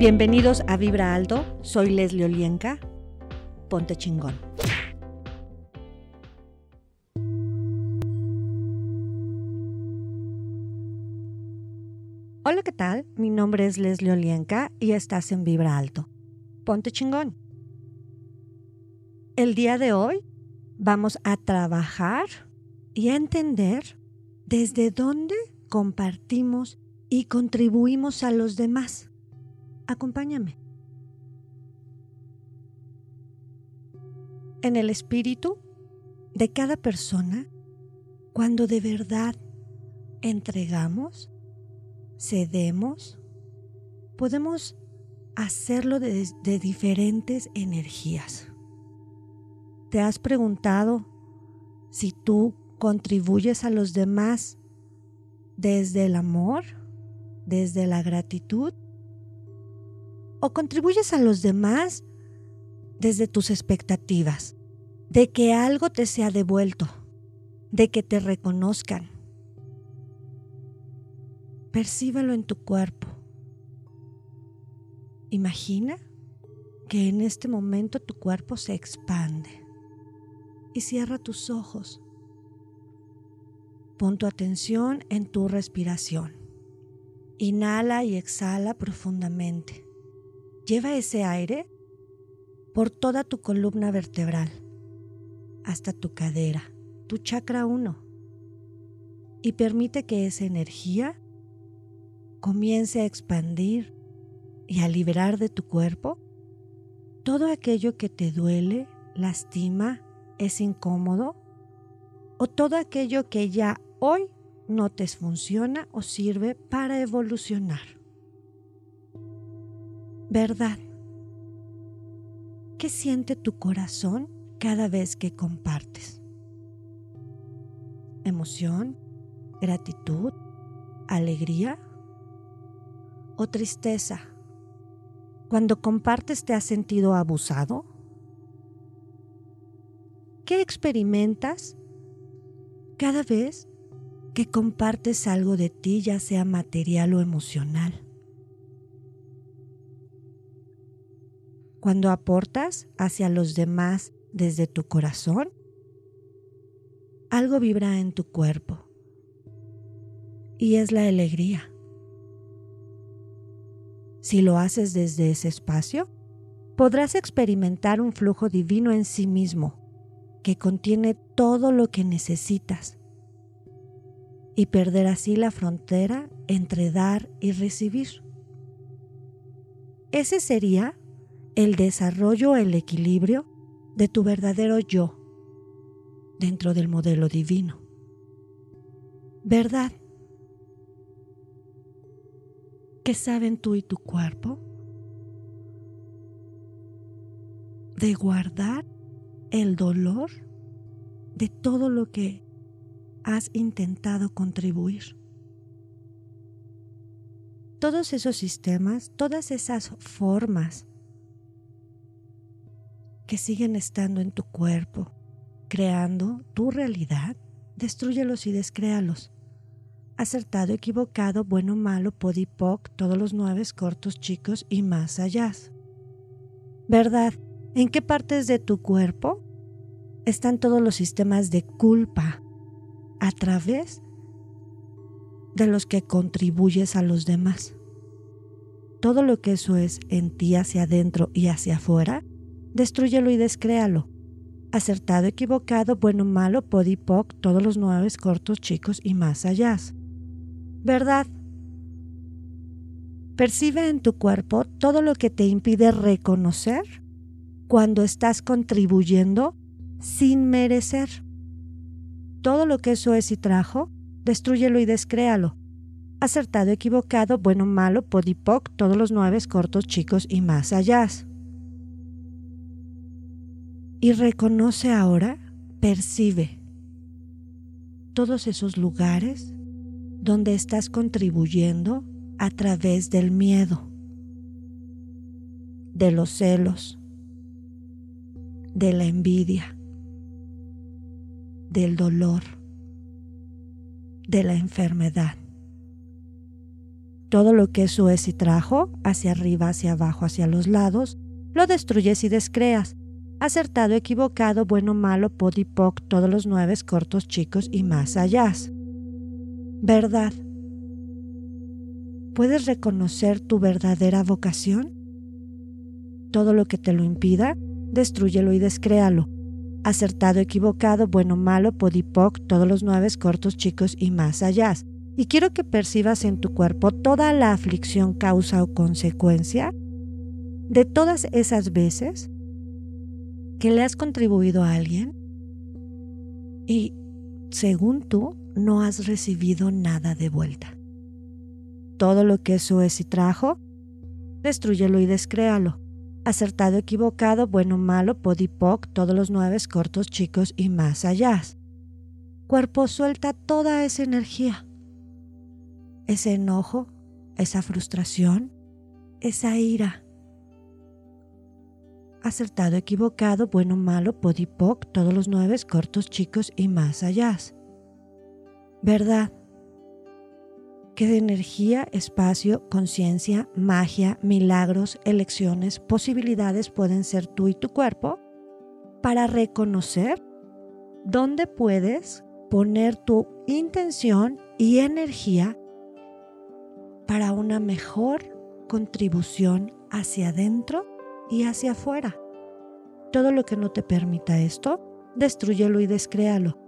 Bienvenidos a Vibra Alto, soy Leslie Olienka. Ponte chingón. Hola, ¿qué tal? Mi nombre es Leslie Olienka y estás en Vibra Alto. Ponte chingón. El día de hoy vamos a trabajar y a entender desde dónde compartimos y contribuimos a los demás. Acompáñame. En el espíritu de cada persona, cuando de verdad entregamos, cedemos, podemos hacerlo de, diferentes energías. ¿Te has preguntado si tú contribuyes a los demás desde el amor, desde la gratitud o contribuyes a los demás desde tus expectativas, de que algo te sea devuelto, de que te reconozcan. Percíbelo en tu cuerpo. Imagina que en este momento tu cuerpo se expande y cierra tus ojos. Pon tu atención en tu respiración. Inhala y exhala profundamente. Lleva ese aire por toda tu columna vertebral, hasta tu cadera, tu chakra 1, y permite que esa energía comience a expandir y a liberar de tu cuerpo todo aquello que te duele, lastima, es incómodo, o todo aquello que ya hoy no te funciona o sirve para evolucionar verdad. ¿Qué siente tu corazón cada vez que compartes? ¿Emoción? ¿Gratitud? ¿Alegría? ¿O tristeza? Cuando compartes te has sentido abusado? ¿Qué experimentas cada vez que compartes algo de ti, ya sea material o emocional? Cuando aportas hacia los demás desde tu corazón, algo vibra en tu cuerpo y es la alegría. Si lo haces desde ese espacio, podrás experimentar un flujo divino en sí mismo que contiene todo lo que necesitas y perder así la frontera entre dar y recibir. Ese sería el desarrollo, el equilibrio de tu verdadero yo dentro del modelo divino. ¿Verdad? ¿Qué saben tú y tu cuerpo? De guardar el dolor de todo lo que has intentado contribuir. Todos esos sistemas, todas esas formas que siguen estando en tu cuerpo, creando tu realidad, destruyelos y descréalos. Acertado, equivocado, bueno, malo, podipoc, todos los nueve cortos, chicos y más allá. ¿Verdad? ¿En qué partes de tu cuerpo están todos los sistemas de culpa a través de los que contribuyes a los demás? Todo lo que eso es en ti hacia adentro y hacia afuera destruyelo y descréalo. Acertado, equivocado, bueno, malo, podipoc, todos los nueve cortos, chicos y más allá. ¿Verdad? Percibe en tu cuerpo todo lo que te impide reconocer cuando estás contribuyendo sin merecer. Todo lo que eso es y trajo, destruyelo y descréalo. Acertado, equivocado, bueno, malo, podipoc, todos los nueve cortos, chicos y más allá y reconoce ahora, percibe todos esos lugares donde estás contribuyendo a través del miedo, de los celos, de la envidia, del dolor, de la enfermedad. Todo lo que eso es y trajo, hacia arriba, hacia abajo, hacia los lados, lo destruyes y descreas. Acertado, equivocado, bueno, malo, podipoc, todos los nueve cortos, chicos y más allá. Verdad. ¿Puedes reconocer tu verdadera vocación? Todo lo que te lo impida, destruyelo y descréalo. Acertado, equivocado, bueno, malo, podipoc, todos los nueve cortos, chicos y más allá y quiero que percibas en tu cuerpo toda la aflicción causa o consecuencia de todas esas veces que le has contribuido a alguien y según tú no has recibido nada de vuelta. Todo lo que eso es y trajo, destruyelo y descréalo. Acertado, equivocado, bueno, malo, podipoc, todos los nueve cortos, chicos y más allá. Cuerpo suelta toda esa energía ese enojo, esa frustración, esa ira. Acertado, equivocado, bueno, malo, podipoc, todos los nueve cortos, chicos y más allá. ¿Verdad? Que de energía, espacio, conciencia, magia, milagros, elecciones, posibilidades pueden ser tú y tu cuerpo para reconocer dónde puedes poner tu intención y energía para una mejor contribución hacia adentro y hacia afuera. Todo lo que no te permita esto, destruyelo y descréalo.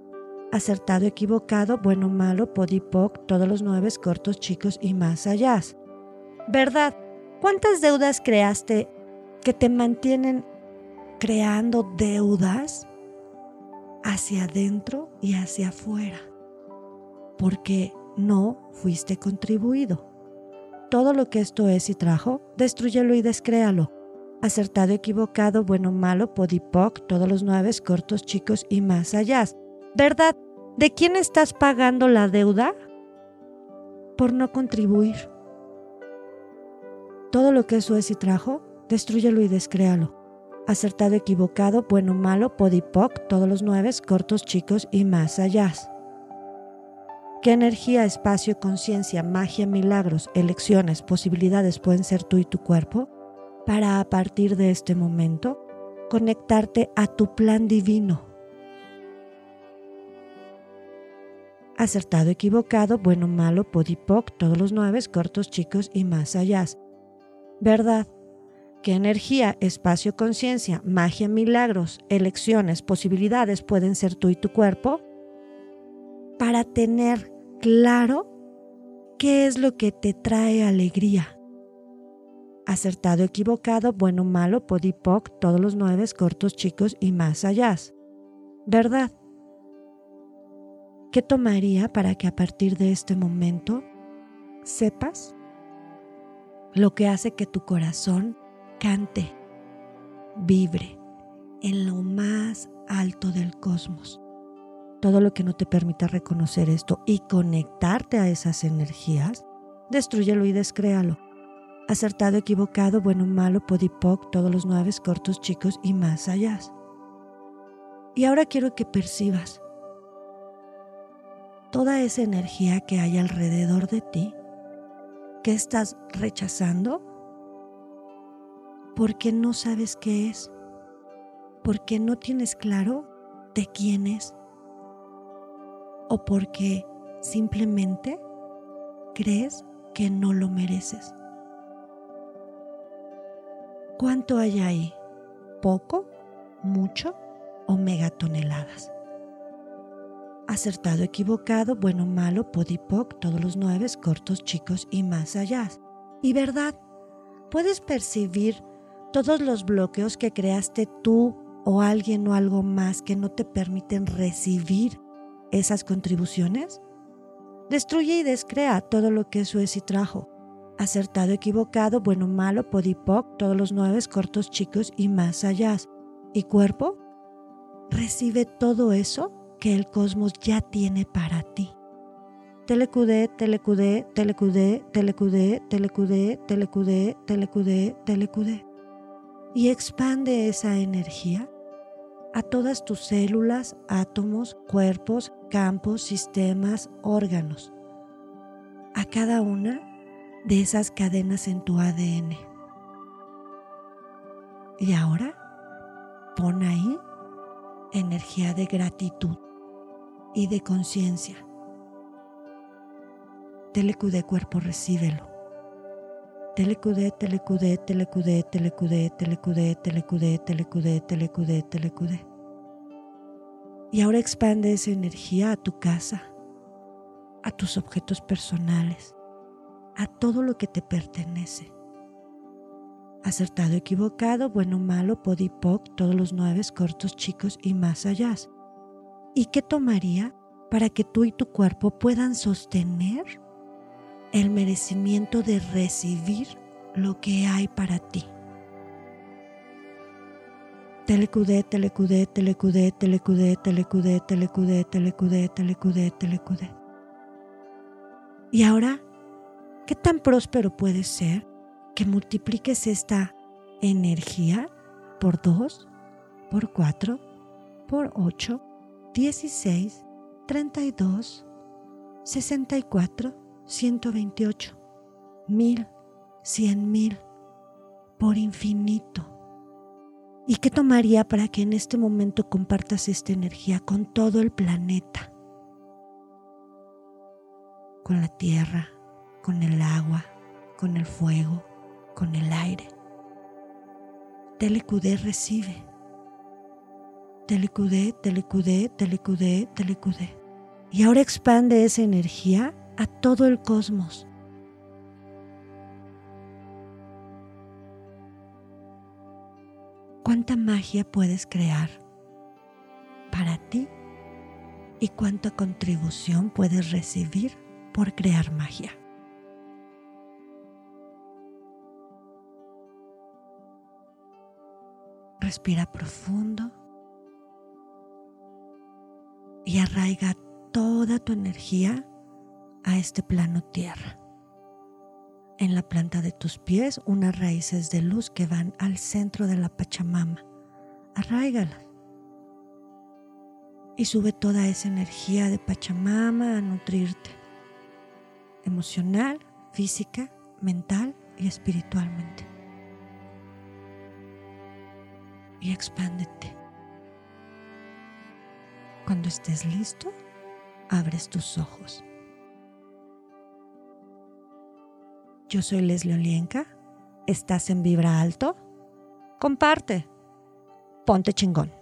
Acertado, equivocado, bueno, malo, podipoc, todos los nueve cortos, chicos y más allá. ¿Verdad? ¿Cuántas deudas creaste que te mantienen creando deudas hacia adentro y hacia afuera? Porque no fuiste contribuido todo lo que esto es y trajo, destruyelo y descréalo. Acertado, equivocado, bueno, malo, podipoc, todos los nueve, cortos, chicos y más allá. ¿Verdad? ¿De quién estás pagando la deuda? Por no contribuir. Todo lo que eso es y trajo, destruyelo y descréalo. Acertado, equivocado, bueno, malo, podipoc, todos los nueve, cortos, chicos y más allá. ¿Qué energía, espacio, conciencia, magia, milagros, elecciones, posibilidades pueden ser tú y tu cuerpo para a partir de este momento conectarte a tu plan divino? Acertado, equivocado, bueno, malo, podipoc, todos los nueve, cortos, chicos y más allá. ¿Verdad? ¿Qué energía, espacio, conciencia, magia, milagros, elecciones, posibilidades pueden ser tú y tu cuerpo para tener claro qué es lo que te trae alegría. Acertado, equivocado, bueno, malo, podipoc, todos los nueve, cortos, chicos y más allá. ¿Verdad? ¿Qué tomaría para que a partir de este momento sepas lo que hace que tu corazón cante, vibre en lo más alto del cosmos? todo lo que no te permita reconocer esto y conectarte a esas energías, destruyelo y descréalo. Acertado, equivocado, bueno, malo, podipoc, todos los nueve cortos, chicos y más allá. Y ahora quiero que percibas toda esa energía que hay alrededor de ti, que estás rechazando, porque no sabes qué es, porque no tienes claro de quién es o porque simplemente crees que no lo mereces. ¿Cuánto hay ahí? ¿Poco? ¿Mucho? ¿O megatoneladas? Acertado, equivocado, bueno, malo, podipoc, todos los nueve, cortos, chicos y más allá. Y verdad, puedes percibir todos los bloqueos que creaste tú o alguien o algo más que no te permiten recibir esas contribuciones? Destruye y descrea todo lo que eso es y trajo. Acertado, equivocado, bueno, malo, podipoc, todos los nueve cortos, chicos y más allá. ¿Y cuerpo? Recibe todo eso que el cosmos ya tiene para ti. Telecudé, telecudé, telecudé, telecudé, telecudé, telecudé, telecudé, telecudé. Y expande esa energía a todas tus células, átomos, cuerpos, campos, sistemas, órganos. A cada una de esas cadenas en tu ADN. Y ahora pon ahí energía de gratitud y de conciencia. Telecudé cuerpo, recíbelo. Telecudé, telecudé, telecudé, telecudé, telecudé, telecudé, telecudé, telecudé, telecudé. Y ahora expande esa energía a tu casa, a tus objetos personales, a todo lo que te pertenece. Acertado, equivocado, bueno, malo, podipoc, todos los nueve cortos, chicos y más allá. ¿Y qué tomaría para que tú y tu cuerpo puedan sostener el merecimiento de recibir lo que hay para ti? Telecudé, telecudé, telecudé, telecudé, telecudé, telecudé, telecudé, telecudé, telecudé. Y ahora, ¿qué tan próspero puede ser que multipliques esta energía por 2, por 4, por 8, 16, 32, 64, 128, mil, cien mil, por infinito. ¿Y qué tomaría para que en este momento compartas esta energía con todo el planeta? Con la tierra, con el agua, con el fuego, con el aire. Telecudé recibe. Telecudé, telecudé, telecudé, telecudé. Y ahora expande esa energía a todo el cosmos. ¿Cuánta magia puedes crear para ti? ¿Y cuánta contribución puedes recibir por crear magia? Respira profundo y arraiga toda tu energía a este plano tierra. En la planta de tus pies unas raíces de luz que van al centro de la Pachamama. Arraigalas. Y sube toda esa energía de Pachamama a nutrirte. Emocional, física, mental y espiritualmente. Y expándete. Cuando estés listo, abres tus ojos. Yo soy Leslie Olienka. ¿Estás en Vibra Alto? Comparte. Ponte chingón.